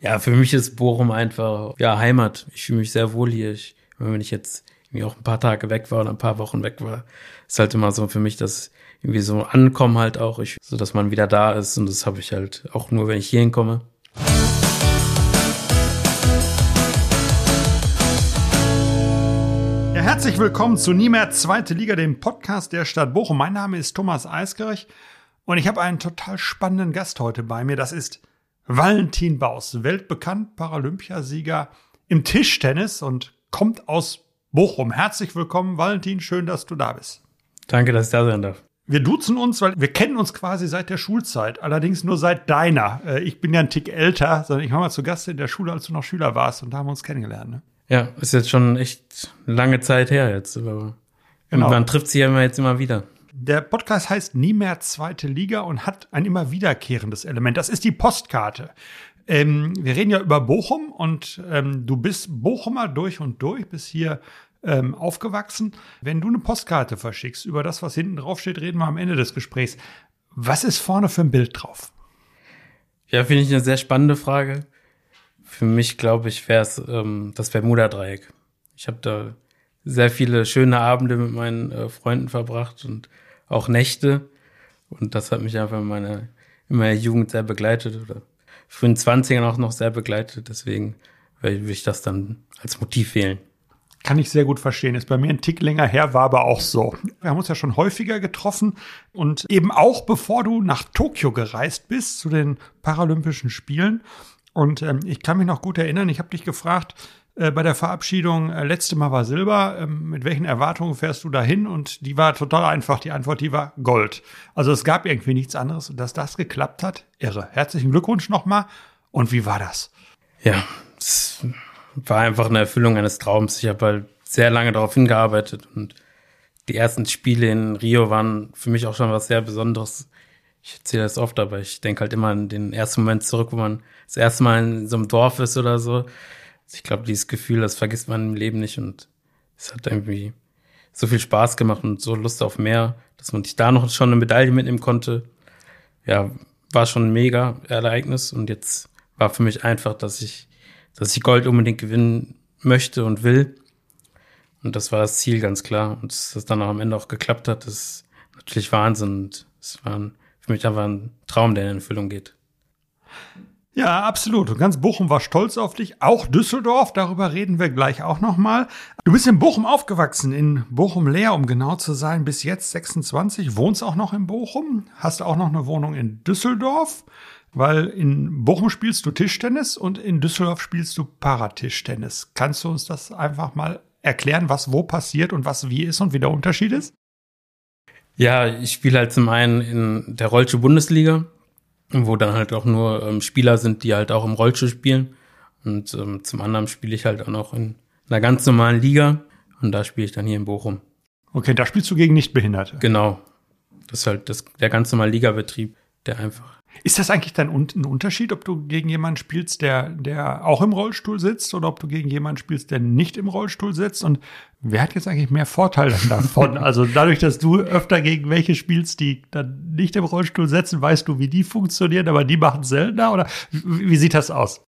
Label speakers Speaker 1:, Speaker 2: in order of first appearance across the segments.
Speaker 1: Ja, für mich ist Bochum einfach, ja, Heimat. Ich fühle mich sehr wohl hier. Ich, wenn ich jetzt irgendwie auch ein paar Tage weg war oder ein paar Wochen weg war, ist halt immer so für mich das irgendwie so ankommen halt auch, ich, so dass man wieder da ist und das habe ich halt auch nur, wenn ich hier hinkomme.
Speaker 2: Ja, herzlich willkommen zu Nie mehr Zweite Liga, dem Podcast der Stadt Bochum. Mein Name ist Thomas Eiskirch und ich habe einen total spannenden Gast heute bei mir. Das ist Valentin Baus, weltbekannt Paralympiasieger im Tischtennis und kommt aus Bochum. Herzlich willkommen, Valentin. Schön, dass du da bist.
Speaker 1: Danke, dass ich da sein darf.
Speaker 2: Wir duzen uns, weil wir kennen uns quasi seit der Schulzeit, allerdings nur seit deiner. Äh, ich bin ja ein Tick älter, sondern ich war mal zu Gast in der Schule, als du noch Schüler warst und da haben wir uns kennengelernt. Ne?
Speaker 1: Ja, ist jetzt schon echt lange Zeit her jetzt. Aber genau. Man trifft sich ja immer jetzt immer wieder.
Speaker 2: Der Podcast heißt Nie mehr zweite Liga und hat ein immer wiederkehrendes Element. Das ist die Postkarte. Ähm, wir reden ja über Bochum und ähm, du bist Bochumer durch und durch, bist hier ähm, aufgewachsen. Wenn du eine Postkarte verschickst, über das, was hinten drauf steht, reden wir am Ende des Gesprächs. Was ist vorne für ein Bild drauf?
Speaker 1: Ja, finde ich eine sehr spannende Frage. Für mich, glaube ich, wäre es ähm, das Bermuda-Dreieck. Ich habe da sehr viele schöne Abende mit meinen äh, Freunden verbracht und auch Nächte. Und das hat mich einfach in meiner, in meiner Jugend sehr begleitet oder frühen 20ern auch noch sehr begleitet. Deswegen würde ich das dann als Motiv wählen.
Speaker 2: Kann ich sehr gut verstehen. Ist bei mir ein Tick länger her, war aber auch so. Wir haben uns ja schon häufiger getroffen und eben auch bevor du nach Tokio gereist bist zu den Paralympischen Spielen. Und ähm, ich kann mich noch gut erinnern, ich habe dich gefragt äh, bei der Verabschiedung, äh, letzte Mal war Silber, ähm, mit welchen Erwartungen fährst du dahin? Und die war total einfach, die Antwort, die war Gold. Also es gab irgendwie nichts anderes und dass das geklappt hat, irre. Herzlichen Glückwunsch nochmal. Und wie war das?
Speaker 1: Ja, es war einfach eine Erfüllung eines Traums. Ich habe halt sehr lange darauf hingearbeitet und die ersten Spiele in Rio waren für mich auch schon was sehr Besonderes. Ich erzähle das oft, aber ich denke halt immer an den ersten Moment zurück, wo man das erste Mal in so einem Dorf ist oder so. Ich glaube, dieses Gefühl, das vergisst man im Leben nicht und es hat irgendwie so viel Spaß gemacht und so Lust auf mehr, dass man sich da noch schon eine Medaille mitnehmen konnte. Ja, war schon ein mega Ereignis und jetzt war für mich einfach, dass ich dass ich Gold unbedingt gewinnen möchte und will. Und das war das Ziel ganz klar. Und dass das dann auch am Ende auch geklappt hat, ist natürlich Wahnsinn. Und es war für mich einfach ein Traum, der in Erfüllung geht.
Speaker 2: Ja, absolut. Und ganz Bochum war stolz auf dich. Auch Düsseldorf, darüber reden wir gleich auch nochmal. Du bist in Bochum aufgewachsen, in Bochum-Leer, um genau zu sein, bis jetzt 26. Wohnst auch noch in Bochum, hast auch noch eine Wohnung in Düsseldorf weil in Bochum spielst du Tischtennis und in Düsseldorf spielst du Paratischtennis. Kannst du uns das einfach mal erklären, was wo passiert und was wie ist und wie der Unterschied ist?
Speaker 1: Ja, ich spiele halt zum einen in der Rollstuhl-Bundesliga, wo dann halt auch nur ähm, Spieler sind, die halt auch im Rollstuhl spielen. Und ähm, zum anderen spiele ich halt auch noch in einer ganz normalen Liga und da spiele ich dann hier in Bochum.
Speaker 2: Okay, da spielst du gegen Nichtbehinderte.
Speaker 1: Genau. Das ist halt das, der ganz normale Ligabetrieb, der einfach
Speaker 2: ist das eigentlich dann ein Unterschied, ob du gegen jemanden spielst, der, der auch im Rollstuhl sitzt oder ob du gegen jemanden spielst, der nicht im Rollstuhl sitzt? Und wer hat jetzt eigentlich mehr Vorteile davon? also dadurch, dass du öfter gegen welche spielst, die dann nicht im Rollstuhl sitzen, weißt du, wie die funktionieren, aber die machen seltener? Oder wie sieht das aus?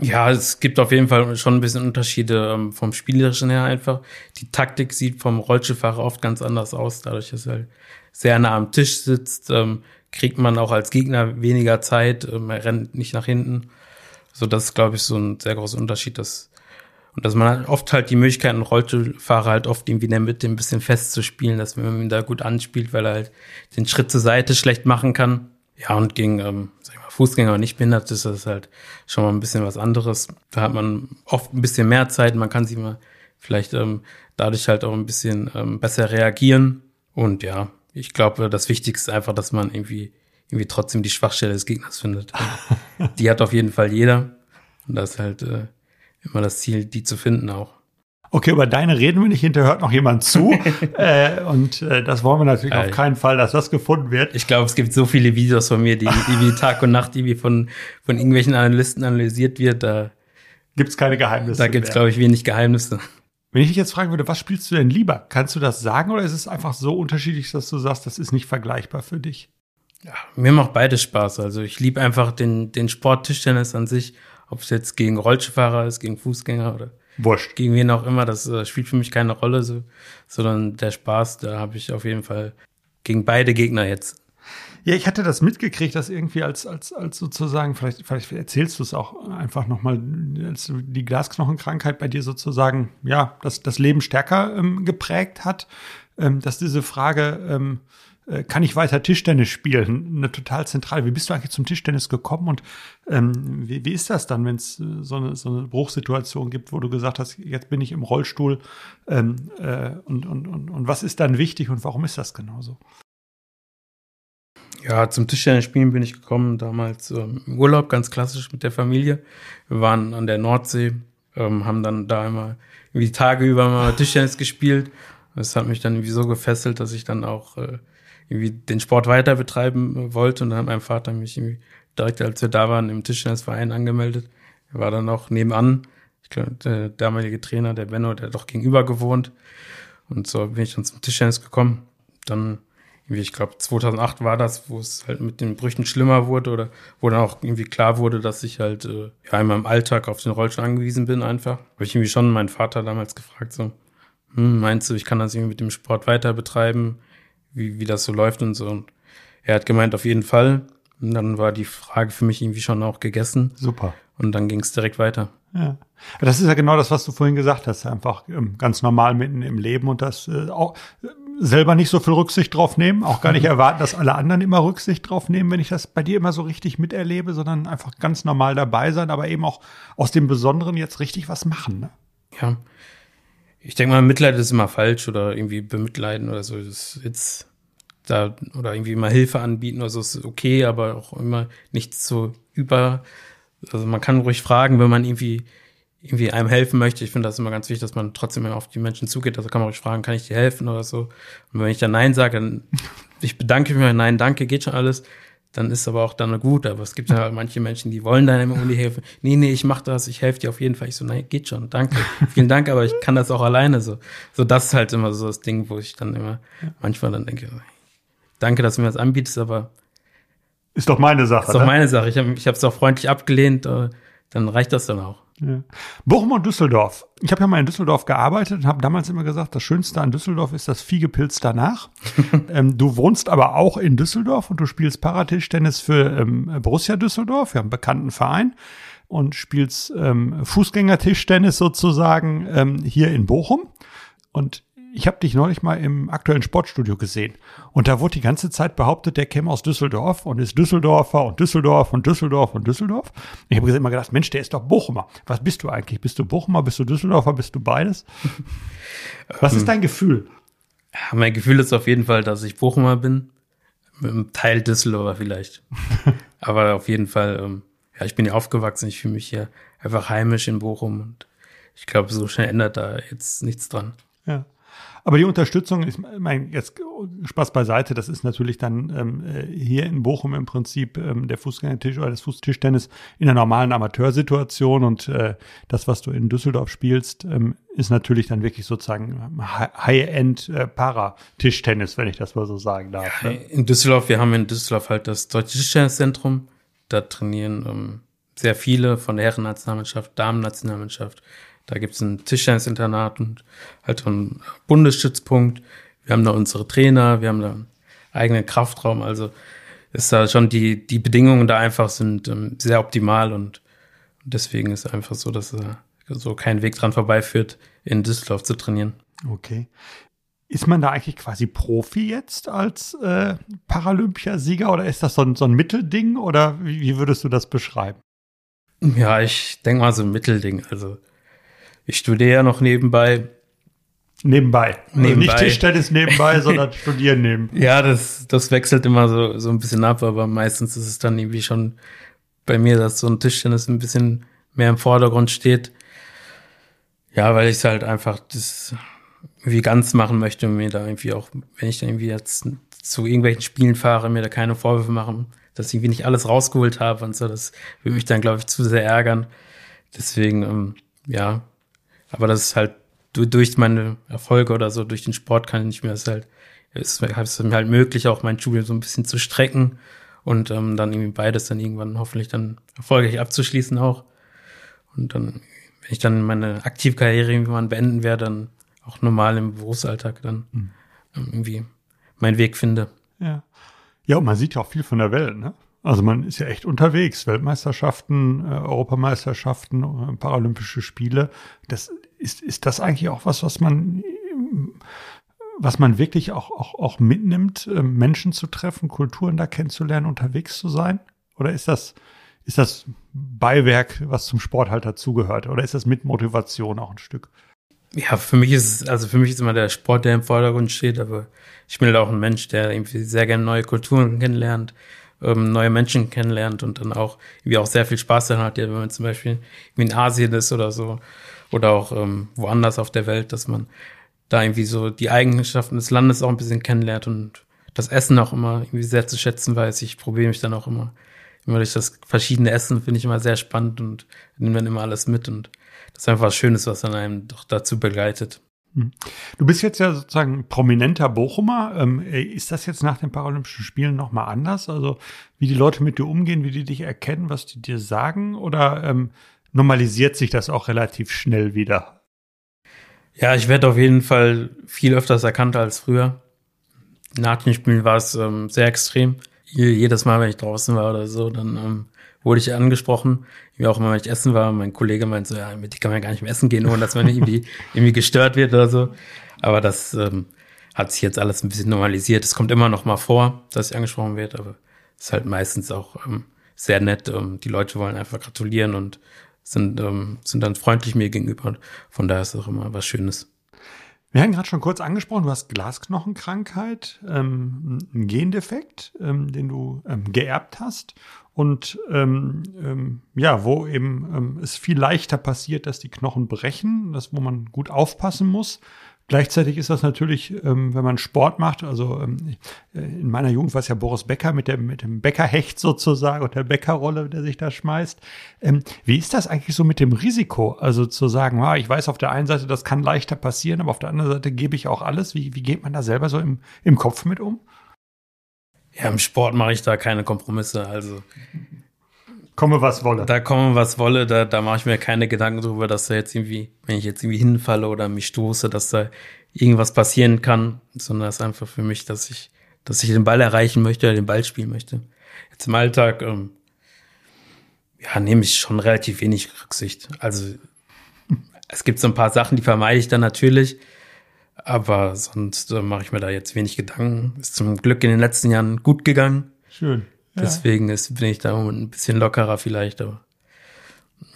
Speaker 1: Ja, es gibt auf jeden Fall schon ein bisschen Unterschiede ähm, vom Spielerischen her einfach. Die Taktik sieht vom Rollstuhlfahrer oft ganz anders aus, dadurch, dass er sehr nah am Tisch sitzt, ähm, kriegt man auch als Gegner weniger Zeit, ähm, er rennt nicht nach hinten. So, das ist, glaube ich, so ein sehr großer Unterschied, dass, und dass man halt oft halt die Möglichkeit, einen Rollstuhlfahrer halt oft irgendwie in der Mitte ein bisschen festzuspielen, dass man ihn da gut anspielt, weil er halt den Schritt zur Seite schlecht machen kann. Ja, und gegen, ähm, sag ich mal, Fußgänger und nicht behindert ist das halt schon mal ein bisschen was anderes. Da hat man oft ein bisschen mehr Zeit, man kann sich mal vielleicht ähm, dadurch halt auch ein bisschen ähm, besser reagieren. Und ja, ich glaube, das Wichtigste ist einfach, dass man irgendwie, irgendwie trotzdem die Schwachstelle des Gegners findet. die hat auf jeden Fall jeder. Und das ist halt äh, immer das Ziel, die zu finden auch.
Speaker 2: Okay, über deine reden wir nicht, hinterher hört noch jemand zu. äh, und äh, das wollen wir natürlich auf keinen Fall, dass das gefunden wird.
Speaker 1: Ich glaube, es gibt so viele Videos von mir, die, die wie Tag und Nacht, die wie von, von irgendwelchen Analysten analysiert wird. Da
Speaker 2: gibt's keine Geheimnisse.
Speaker 1: Da gibt's, glaube ich, wenig Geheimnisse.
Speaker 2: Wenn ich dich jetzt fragen würde, was spielst du denn lieber? Kannst du das sagen oder ist es einfach so unterschiedlich, dass du sagst, das ist nicht vergleichbar für dich?
Speaker 1: Ja, mir macht beides Spaß. Also ich liebe einfach den, den Sport Tischtennis an sich, ob es jetzt gegen Rollstuhlfahrer ist, gegen Fußgänger oder
Speaker 2: Wurscht.
Speaker 1: gegen wen auch immer. Das äh, spielt für mich keine Rolle, so, sondern der Spaß, da habe ich auf jeden Fall gegen beide Gegner jetzt.
Speaker 2: Ja, ich hatte das mitgekriegt, dass irgendwie als, als, als sozusagen, vielleicht, vielleicht erzählst du es auch einfach nochmal, als die Glasknochenkrankheit bei dir sozusagen, ja, das, das Leben stärker ähm, geprägt hat, ähm, dass diese Frage, ähm, äh, kann ich weiter Tischtennis spielen? Eine total zentrale. Wie bist du eigentlich zum Tischtennis gekommen und ähm, wie, wie ist das dann, wenn es äh, so, eine, so eine Bruchsituation gibt, wo du gesagt hast, jetzt bin ich im Rollstuhl ähm, äh, und, und, und, und was ist dann wichtig und warum ist das genauso?
Speaker 1: Ja, zum Tischtennis spielen bin ich gekommen, damals ähm, im Urlaub, ganz klassisch mit der Familie. Wir waren an der Nordsee, ähm, haben dann da immer irgendwie Tage über mal Tischtennis gespielt. Das hat mich dann irgendwie so gefesselt, dass ich dann auch äh, irgendwie den Sport weiter betreiben wollte. Und dann hat mein Vater mich irgendwie direkt, als wir da waren, im Tischtennisverein angemeldet. Er war dann auch nebenan. Ich glaube, der damalige Trainer, der Benno, der doch gegenüber gewohnt. Und so bin ich dann zum Tischtennis gekommen. Dann ich glaube, 2008 war das, wo es halt mit den Brüchen schlimmer wurde oder wo dann auch irgendwie klar wurde, dass ich halt äh, ja in meinem Alltag auf den Rollstuhl angewiesen bin einfach. Habe ich irgendwie schon meinen Vater damals gefragt, so, hm, meinst du, ich kann das irgendwie mit dem Sport weiter betreiben, wie, wie das so läuft und so. Und er hat gemeint, auf jeden Fall. Und dann war die Frage für mich irgendwie schon auch gegessen.
Speaker 2: Super.
Speaker 1: Und dann ging es direkt weiter.
Speaker 2: Ja. Das ist ja genau das, was du vorhin gesagt hast, einfach ähm, ganz normal mitten im Leben und das äh, auch selber nicht so viel Rücksicht drauf nehmen, auch gar nicht erwarten, dass alle anderen immer Rücksicht drauf nehmen, wenn ich das bei dir immer so richtig miterlebe, sondern einfach ganz normal dabei sein, aber eben auch aus dem Besonderen jetzt richtig was machen. Ne?
Speaker 1: Ja. Ich denke mal, Mitleid ist immer falsch oder irgendwie bemitleiden oder so. Das ist jetzt da oder irgendwie mal Hilfe anbieten oder so ist okay, aber auch immer nicht so über. Also man kann ruhig fragen, wenn man irgendwie irgendwie einem helfen möchte. Ich finde das immer ganz wichtig, dass man trotzdem auf die Menschen zugeht. Also kann man ruhig fragen, kann ich dir helfen oder so. Und wenn ich dann Nein sage, dann ich bedanke mich, nein, danke, geht schon alles. Dann ist aber auch dann gut. Aber es gibt ja manche Menschen, die wollen dann immer Uni helfen. Nee, nee, ich mach das, ich helfe dir auf jeden Fall. Ich so, nein, geht schon, danke. Vielen Dank, aber ich kann das auch alleine so. So, das ist halt immer so das Ding, wo ich dann immer manchmal dann denke, danke, dass du mir das anbietest, aber
Speaker 2: ist doch meine Sache.
Speaker 1: Ist doch ne? meine Sache. Ich habe es auch freundlich abgelehnt, äh, dann reicht das dann auch.
Speaker 2: Ja. Bochum und Düsseldorf. Ich habe ja mal in Düsseldorf gearbeitet und habe damals immer gesagt, das Schönste an Düsseldorf ist das Viehgepilz danach. ähm, du wohnst aber auch in Düsseldorf und du spielst Paratischtennis für ähm, Borussia Düsseldorf. Wir haben einen bekannten Verein und spielst ähm, Fußgängertischtennis sozusagen ähm, hier in Bochum. Und ich habe dich neulich mal im aktuellen Sportstudio gesehen. Und da wurde die ganze Zeit behauptet, der käme aus Düsseldorf und ist Düsseldorfer und Düsseldorf und Düsseldorf und Düsseldorf. Ich habe immer gedacht, Mensch, der ist doch Bochumer. Was bist du eigentlich? Bist du Bochumer? Bist du Düsseldorfer? Bist du beides? Was ist dein Gefühl?
Speaker 1: Ja, mein Gefühl ist auf jeden Fall, dass ich Bochumer bin. Mit einem Teil Düsseldorfer vielleicht. Aber auf jeden Fall, ähm, ja, ich bin hier aufgewachsen. Ich fühle mich hier einfach heimisch in Bochum. Und ich glaube, so schnell ändert da jetzt nichts dran.
Speaker 2: Ja. Aber die Unterstützung, ich meine, jetzt Spaß beiseite, das ist natürlich dann ähm, äh, hier in Bochum im Prinzip ähm, der Fußgängertisch oder das Fußtischtennis in einer normalen Amateursituation und äh, das, was du in Düsseldorf spielst, ähm, ist natürlich dann wirklich sozusagen High-End äh, Para-Tischtennis, wenn ich das mal so sagen darf.
Speaker 1: Ja, ne? In Düsseldorf, wir haben in Düsseldorf halt das Deutsche Tischtenniszentrum. Da trainieren ähm, sehr viele von der Herrennationalmannschaft, Damen-Nationalmannschaft. Da gibt es ein Tischtennisinternat und halt einen Bundesstützpunkt. Wir haben da unsere Trainer, wir haben da einen eigenen Kraftraum. Also ist da schon die, die Bedingungen da einfach sind ähm, sehr optimal und deswegen ist einfach so, dass äh, so kein Weg dran vorbeiführt, in Düsseldorf zu trainieren.
Speaker 2: Okay. Ist man da eigentlich quasi Profi jetzt als äh, Paralympiasieger oder ist das so ein, so ein Mittelding oder wie, wie würdest du das beschreiben?
Speaker 1: Ja, ich denke mal so ein Mittelding. Also ich studiere ja noch nebenbei.
Speaker 2: Nebenbei. nebenbei. Also nicht Tischtennis nebenbei, sondern studieren nebenbei.
Speaker 1: Ja, das, das wechselt immer so, so ein bisschen ab, aber meistens ist es dann irgendwie schon bei mir, dass so ein Tischtennis ein bisschen mehr im Vordergrund steht. Ja, weil ich es halt einfach das irgendwie ganz machen möchte und mir da irgendwie auch, wenn ich dann irgendwie jetzt zu irgendwelchen Spielen fahre, mir da keine Vorwürfe machen, dass ich irgendwie nicht alles rausgeholt habe und so. Das würde mich dann, glaube ich, zu sehr ärgern. Deswegen, ähm, ja, aber das ist halt durch meine Erfolge oder so, durch den Sport kann ich mir das halt, es ist mir halt möglich, auch mein Studium so ein bisschen zu strecken und ähm, dann irgendwie beides dann irgendwann hoffentlich dann erfolgreich abzuschließen auch. Und dann, wenn ich dann meine Aktivkarriere irgendwann beenden werde, dann auch normal im Berufsalltag dann mhm. irgendwie meinen Weg finde.
Speaker 2: Ja. Ja, und man sieht ja auch viel von der Welt, ne? Also man ist ja echt unterwegs. Weltmeisterschaften, äh, Europameisterschaften, äh, Paralympische Spiele. Das ist, ist das eigentlich auch was, was man, was man wirklich auch, auch, auch mitnimmt, äh, Menschen zu treffen, Kulturen da kennenzulernen, unterwegs zu sein? Oder ist das, ist das Beiwerk, was zum Sport halt dazugehört? Oder ist das mit Motivation auch ein Stück?
Speaker 1: Ja, für mich ist also für mich ist immer der Sport, der im Vordergrund steht, aber ich bin halt auch ein Mensch, der irgendwie sehr gerne neue Kulturen kennenlernt, ähm, neue Menschen kennenlernt und dann auch irgendwie auch sehr viel Spaß daran hat, wenn man zum Beispiel in Asien ist oder so oder auch ähm, woanders auf der Welt, dass man da irgendwie so die Eigenschaften des Landes auch ein bisschen kennenlernt und das Essen auch immer irgendwie sehr zu schätzen weiß. Ich probiere mich dann auch immer, immer durch das verschiedene Essen finde ich immer sehr spannend und nehme dann immer alles mit und das ist einfach was Schönes, was dann einem doch dazu begleitet.
Speaker 2: Hm. Du bist jetzt ja sozusagen prominenter Bochumer. Ähm, ist das jetzt nach den Paralympischen Spielen nochmal anders? Also wie die Leute mit dir umgehen, wie die dich erkennen, was die dir sagen? Oder ähm, normalisiert sich das auch relativ schnell wieder?
Speaker 1: Ja, ich werde auf jeden Fall viel öfters erkannt als früher. Nach den Spielen war es ähm, sehr extrem. Jedes Mal, wenn ich draußen war oder so, dann ähm, wurde ich angesprochen, wie auch immer, wenn ich essen war. Mein Kollege meinte so, ja, mit dir kann man ja gar nicht mehr essen gehen, ohne dass man irgendwie, irgendwie gestört wird oder so. Aber das ähm, hat sich jetzt alles ein bisschen normalisiert. Es kommt immer noch mal vor, dass ich angesprochen werde, aber es ist halt meistens auch ähm, sehr nett. Ähm, die Leute wollen einfach gratulieren und sind, ähm, sind dann freundlich mir gegenüber. Von daher ist es auch immer was Schönes.
Speaker 2: Wir haben gerade schon kurz angesprochen, du hast Glasknochenkrankheit, ähm, einen Gendefekt, ähm, den du ähm, geerbt hast und ähm, ähm, ja, wo eben ähm, es viel leichter passiert, dass die Knochen brechen, das wo man gut aufpassen muss. Gleichzeitig ist das natürlich, ähm, wenn man Sport macht, also ähm, in meiner Jugend war es ja Boris Becker mit dem, mit dem Beckerhecht sozusagen und der Beckerrolle, der sich da schmeißt. Ähm, wie ist das eigentlich so mit dem Risiko? Also zu sagen, ah, ich weiß auf der einen Seite, das kann leichter passieren, aber auf der anderen Seite gebe ich auch alles. Wie, wie geht man da selber so im, im Kopf mit um?
Speaker 1: Ja, im Sport mache ich da keine Kompromisse. Also
Speaker 2: komme was wolle.
Speaker 1: Da komme was wolle, da, da mache ich mir keine Gedanken darüber, dass da jetzt irgendwie, wenn ich jetzt irgendwie hinfalle oder mich stoße, dass da irgendwas passieren kann, sondern es ist einfach für mich, dass ich, dass ich den Ball erreichen möchte oder den Ball spielen möchte. Jetzt im Alltag, ähm, ja, nehme ich schon relativ wenig Rücksicht. Also es gibt so ein paar Sachen, die vermeide ich dann natürlich. Aber sonst äh, mache ich mir da jetzt wenig Gedanken. Ist zum Glück in den letzten Jahren gut gegangen.
Speaker 2: Schön.
Speaker 1: Ja. Deswegen ist, bin ich da ein bisschen lockerer vielleicht, aber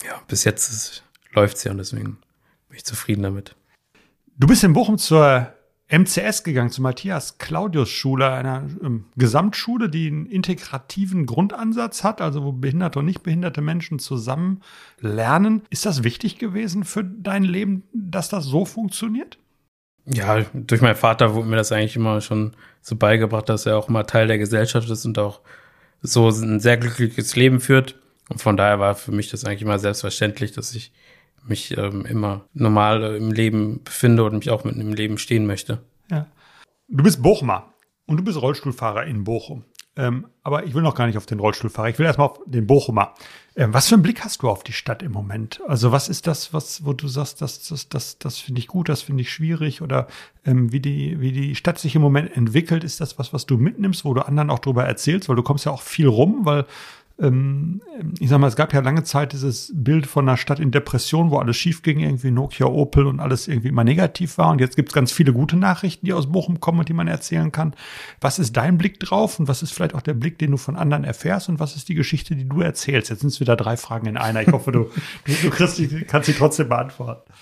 Speaker 1: ja, bis jetzt läuft es ja und deswegen bin ich zufrieden damit.
Speaker 2: Du bist in Bochum zur MCS gegangen, zur Matthias Claudius Schule, einer ähm, Gesamtschule, die einen integrativen Grundansatz hat, also wo behinderte und nicht behinderte Menschen zusammen lernen. Ist das wichtig gewesen für dein Leben, dass das so funktioniert?
Speaker 1: Ja, durch meinen Vater wurde mir das eigentlich immer schon so beigebracht, dass er auch immer Teil der Gesellschaft ist und auch so ein sehr glückliches Leben führt. Und von daher war für mich das eigentlich immer selbstverständlich, dass ich mich ähm, immer normal im Leben befinde und mich auch mit im Leben stehen möchte.
Speaker 2: Ja. Du bist Bochumer und du bist Rollstuhlfahrer in Bochum. Ähm, aber ich will noch gar nicht auf den Rollstuhlfahrer. Ich will erstmal auf den Bochumer. Ähm, was für einen Blick hast du auf die Stadt im Moment? Also was ist das, was, wo du sagst, das, das, das, das finde ich gut, das finde ich schwierig? Oder ähm, wie, die, wie die Stadt sich im Moment entwickelt, ist das was, was du mitnimmst, wo du anderen auch drüber erzählst? Weil du kommst ja auch viel rum, weil ähm, ich sag mal, es gab ja lange Zeit dieses Bild von einer Stadt in Depression, wo alles schief ging, irgendwie Nokia, Opel und alles irgendwie immer negativ war. Und jetzt gibt es ganz viele gute Nachrichten, die aus Bochum kommen und die man erzählen kann. Was ist dein Blick drauf und was ist vielleicht auch der Blick, den du von anderen erfährst und was ist die Geschichte, die du erzählst? Jetzt sind es wieder drei Fragen in einer. Ich hoffe, du, du kriegst die, kannst sie trotzdem beantworten.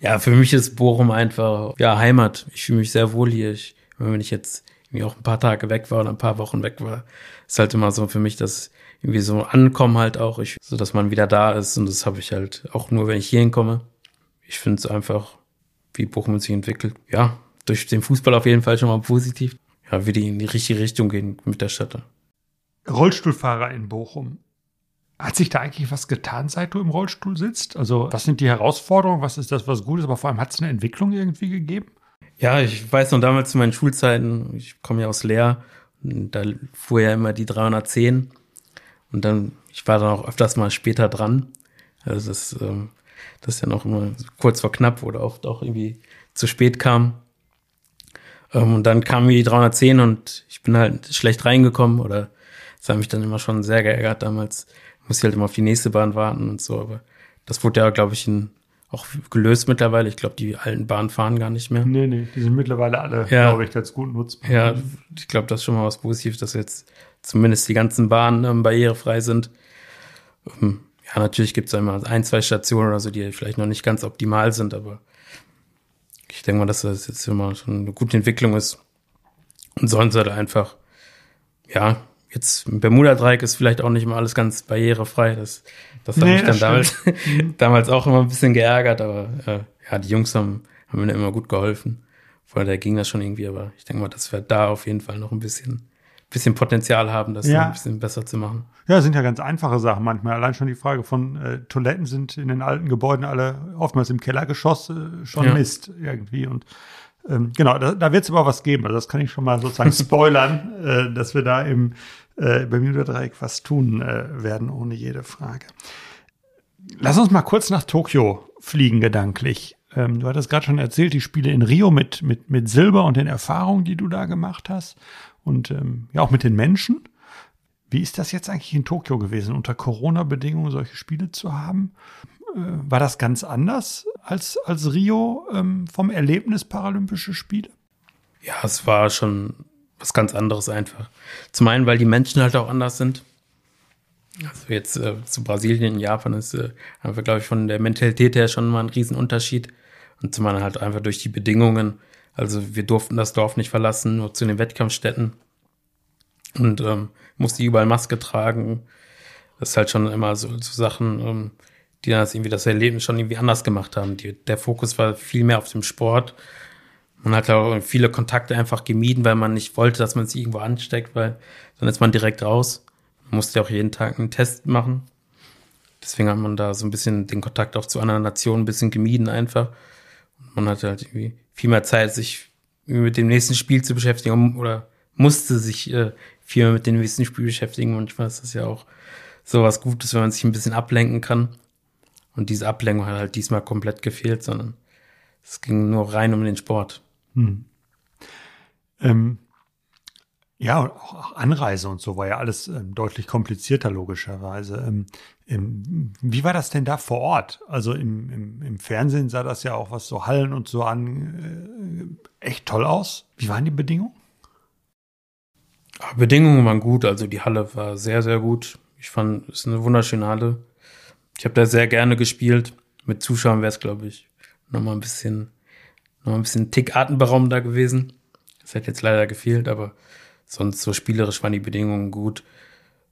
Speaker 1: Ja, für mich ist Bochum einfach ja Heimat. Ich fühle mich sehr wohl hier. Ich, wenn ich jetzt irgendwie auch ein paar Tage weg war oder ein paar Wochen weg war, ist halt immer so für mich, dass irgendwie so ankommen halt auch, ich, so dass man wieder da ist und das habe ich halt auch nur, wenn ich hier hinkomme. Ich finde es einfach, wie Bochum sich entwickelt. Ja, durch den Fußball auf jeden Fall schon mal positiv. Ja, wie die in die richtige Richtung gehen mit der Stadt.
Speaker 2: Rollstuhlfahrer in Bochum. Hat sich da eigentlich was getan, seit du im Rollstuhl sitzt? Also, was sind die Herausforderungen? Was ist das, was gut ist? Aber vor allem, hat es eine Entwicklung irgendwie gegeben?
Speaker 1: Ja, ich weiß noch damals zu meinen Schulzeiten, ich komme ja aus Leer, Da fuhr ja immer die 310 und dann, ich war dann auch öfters mal später dran. Also das, ähm, das ist ja noch immer kurz vor knapp oder oft auch irgendwie zu spät kam. Ähm, und dann kam die 310 und ich bin halt schlecht reingekommen oder das hat mich dann immer schon sehr geärgert damals. Muss ich halt immer auf die nächste Bahn warten und so, aber das wurde ja, glaube ich, in, auch gelöst mittlerweile. Ich glaube, die alten Bahnen fahren gar nicht mehr.
Speaker 2: Nee, nee, die sind mittlerweile alle, ja. glaube ich, ganz gut nutzbar.
Speaker 1: Ja, ich glaube, das ist schon mal was Positives, dass jetzt zumindest die ganzen Bahnen ähm, barrierefrei sind. Ähm, ja, natürlich gibt es einmal ein, zwei Stationen oder so, die vielleicht noch nicht ganz optimal sind, aber ich denke mal, dass das jetzt immer schon eine gute Entwicklung ist. Und sonst halt einfach, ja, jetzt im Bermuda-Dreieck ist vielleicht auch nicht immer alles ganz barrierefrei. Das, das hat nee, mich dann damals, damals auch immer ein bisschen geärgert, aber äh, ja, die Jungs haben, haben mir immer gut geholfen. Vorher da ging das schon irgendwie, aber ich denke mal, dass wir da auf jeden Fall noch ein bisschen, bisschen Potenzial haben, das ja. ein bisschen besser zu machen.
Speaker 2: Ja, sind ja ganz einfache Sachen manchmal. Allein schon die Frage von äh, Toiletten sind in den alten Gebäuden alle oftmals im Kellergeschoss äh, schon ja. Mist irgendwie und ähm, genau, da, da wird es aber was geben. Also das kann ich schon mal sozusagen spoilern, äh, dass wir da im äh, Bermuda-Dreieck was tun äh, werden, ohne jede Frage. Lass uns mal kurz nach Tokio fliegen, gedanklich. Ähm, du hattest gerade schon erzählt, die Spiele in Rio mit, mit, mit Silber und den Erfahrungen, die du da gemacht hast. Und ähm, ja, auch mit den Menschen. Wie ist das jetzt eigentlich in Tokio gewesen, unter Corona-Bedingungen solche Spiele zu haben? Äh, war das ganz anders als, als Rio ähm, vom Erlebnis Paralympische Spiele?
Speaker 1: Ja, es war schon was ganz anderes einfach. Zum einen, weil die Menschen halt auch anders sind. Also jetzt äh, zu Brasilien, Japan ist äh, einfach, glaube ich, von der Mentalität her schon mal ein Riesenunterschied. Und zum anderen halt einfach durch die Bedingungen. Also wir durften das Dorf nicht verlassen, nur zu den Wettkampfstätten. Und ähm, musste überall Maske tragen. Das ist halt schon immer so, so Sachen, ähm, die dann das irgendwie das Erlebnis schon irgendwie anders gemacht haben. Die, der Fokus war viel mehr auf dem Sport man hat auch viele Kontakte einfach gemieden, weil man nicht wollte, dass man sich irgendwo ansteckt, weil dann ist man direkt raus. Man musste auch jeden Tag einen Test machen. Deswegen hat man da so ein bisschen den Kontakt auch zu anderen Nationen ein bisschen gemieden einfach. Man hatte halt irgendwie viel mehr Zeit, sich mit dem nächsten Spiel zu beschäftigen oder musste sich äh, viel mehr mit dem nächsten Spiel beschäftigen. Manchmal ist das ja auch so was Gutes, wenn man sich ein bisschen ablenken kann. Und diese Ablenkung hat halt diesmal komplett gefehlt, sondern es ging nur rein um den Sport. Hm.
Speaker 2: Ähm, ja, auch Anreise und so war ja alles ähm, deutlich komplizierter, logischerweise. Ähm, wie war das denn da vor Ort? Also im, im, im, Fernsehen sah das ja auch, was so Hallen und so an, äh, echt toll aus. Wie waren die Bedingungen?
Speaker 1: Bedingungen waren gut, also die Halle war sehr, sehr gut. Ich fand, es ist eine wunderschöne Halle. Ich habe da sehr gerne gespielt. Mit Zuschauern wäre es, glaube ich, nochmal ein bisschen noch ein bisschen Tick atemberaubender gewesen. Das hat jetzt leider gefehlt, aber sonst so spielerisch waren die Bedingungen gut.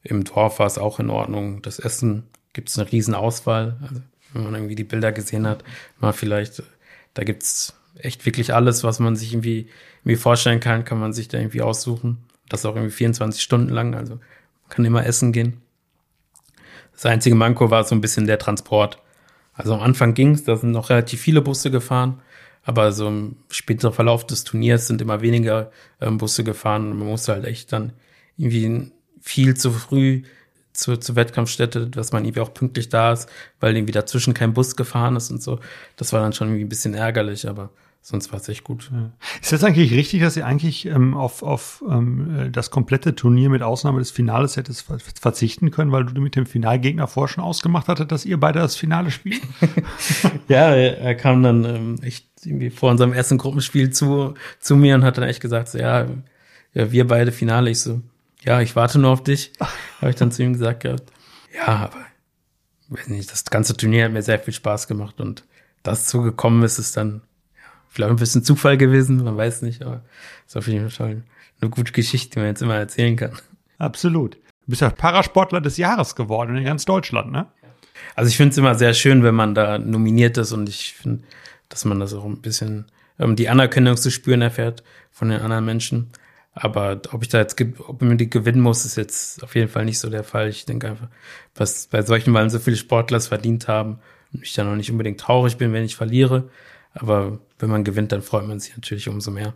Speaker 1: Im Dorf war es auch in Ordnung. Das Essen gibt es eine riesen Auswahl. Also, wenn man irgendwie die Bilder gesehen hat, mal vielleicht, da gibt's echt wirklich alles, was man sich irgendwie, irgendwie vorstellen kann, kann man sich da irgendwie aussuchen. Das auch irgendwie 24 Stunden lang, also man kann immer essen gehen. Das einzige Manko war so ein bisschen der Transport. Also am Anfang ging's, da sind noch relativ viele Busse gefahren. Aber so im späteren Verlauf des Turniers sind immer weniger ähm, Busse gefahren und man musste halt echt dann irgendwie viel zu früh zur, zur Wettkampfstätte, dass man irgendwie auch pünktlich da ist, weil irgendwie dazwischen kein Bus gefahren ist und so. Das war dann schon irgendwie ein bisschen ärgerlich, aber sonst war es echt gut.
Speaker 2: Ist das eigentlich richtig, dass ihr eigentlich ähm, auf, auf ähm, das komplette Turnier mit Ausnahme des Finales hättest verzichten können, weil du mit dem Finalgegner vorher schon ausgemacht hattest, dass ihr beide das Finale spielt?
Speaker 1: ja, er, er, kam dann ähm, echt irgendwie vor unserem ersten Gruppenspiel zu, zu mir und hat dann echt gesagt, so, ja, ja, wir beide Finale. Ich so, ja, ich warte nur auf dich. Habe ich dann zu ihm gesagt gehabt. Ja, aber weiß nicht, das ganze Turnier hat mir sehr viel Spaß gemacht und das zugekommen ist, ist dann vielleicht ein bisschen Zufall gewesen, man weiß nicht, aber ist auf jeden Fall eine gute Geschichte, die man jetzt immer erzählen kann.
Speaker 2: Absolut. Du bist ja Parasportler des Jahres geworden in ganz Deutschland, ne?
Speaker 1: Also ich finde es immer sehr schön, wenn man da nominiert ist und ich finde, dass man das auch ein bisschen ähm, die Anerkennung zu spüren erfährt von den anderen Menschen. Aber ob ich da jetzt, ob man die gewinnen muss, ist jetzt auf jeden Fall nicht so der Fall. Ich denke einfach, was bei solchen Wahlen so viele Sportler es verdient haben und ich dann noch nicht unbedingt traurig bin, wenn ich verliere. Aber wenn man gewinnt, dann freut man sich natürlich umso mehr.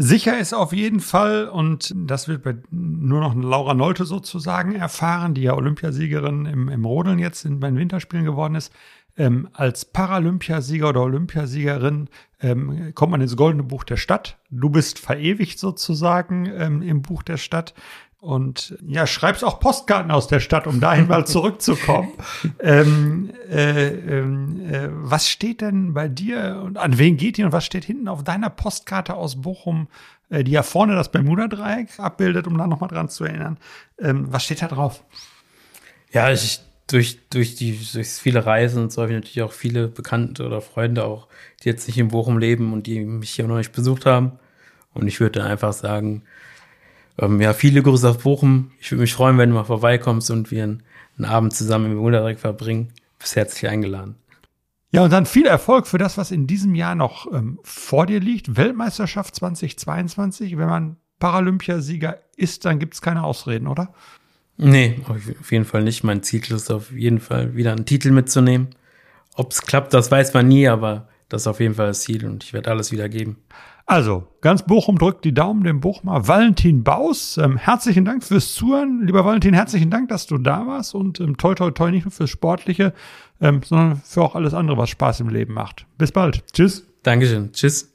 Speaker 2: Sicher ist auf jeden Fall, und das wird nur noch Laura Nolte sozusagen erfahren, die ja Olympiasiegerin im, im Rodeln jetzt in, bei den Winterspielen geworden ist, ähm, als Paralympiasieger oder Olympiasiegerin ähm, kommt man ins Goldene Buch der Stadt. Du bist verewigt sozusagen ähm, im Buch der Stadt. Und ja, schreibst auch Postkarten aus der Stadt, um dahin mal zurückzukommen. ähm, äh, äh, was steht denn bei dir und an wen geht die und was steht hinten auf deiner Postkarte aus Bochum, äh, die ja vorne das Bermuda-Dreieck abbildet, um da nochmal dran zu erinnern? Ähm, was steht da drauf?
Speaker 1: Ja, ich, durch, durch die, durch viele Reisen und so habe ich natürlich auch viele Bekannte oder Freunde auch, die jetzt nicht in Bochum leben und die mich hier noch nicht besucht haben. Und ich würde einfach sagen, ähm, ja, viele Grüße auf Bochum. Ich würde mich freuen, wenn du mal vorbeikommst und wir einen, einen Abend zusammen im Wunderdreck verbringen. Bist herzlich eingeladen.
Speaker 2: Ja, und dann viel Erfolg für das, was in diesem Jahr noch ähm, vor dir liegt. Weltmeisterschaft 2022. Wenn man Paralympiasieger ist, dann gibt's keine Ausreden, oder?
Speaker 1: Nee, auf jeden Fall nicht. Mein Ziel ist auf jeden Fall wieder einen Titel mitzunehmen. Ob es klappt, das weiß man nie, aber das ist auf jeden Fall das Ziel und ich werde alles wieder geben.
Speaker 2: Also, ganz Bochum drückt die Daumen dem Bochumer Valentin Baus. Ähm, herzlichen Dank fürs Zuhören. Lieber Valentin, herzlichen Dank, dass du da warst und ähm, toi, toi, toi, nicht nur fürs Sportliche, ähm, sondern für auch alles andere, was Spaß im Leben macht. Bis bald. Tschüss.
Speaker 1: Dankeschön. Tschüss.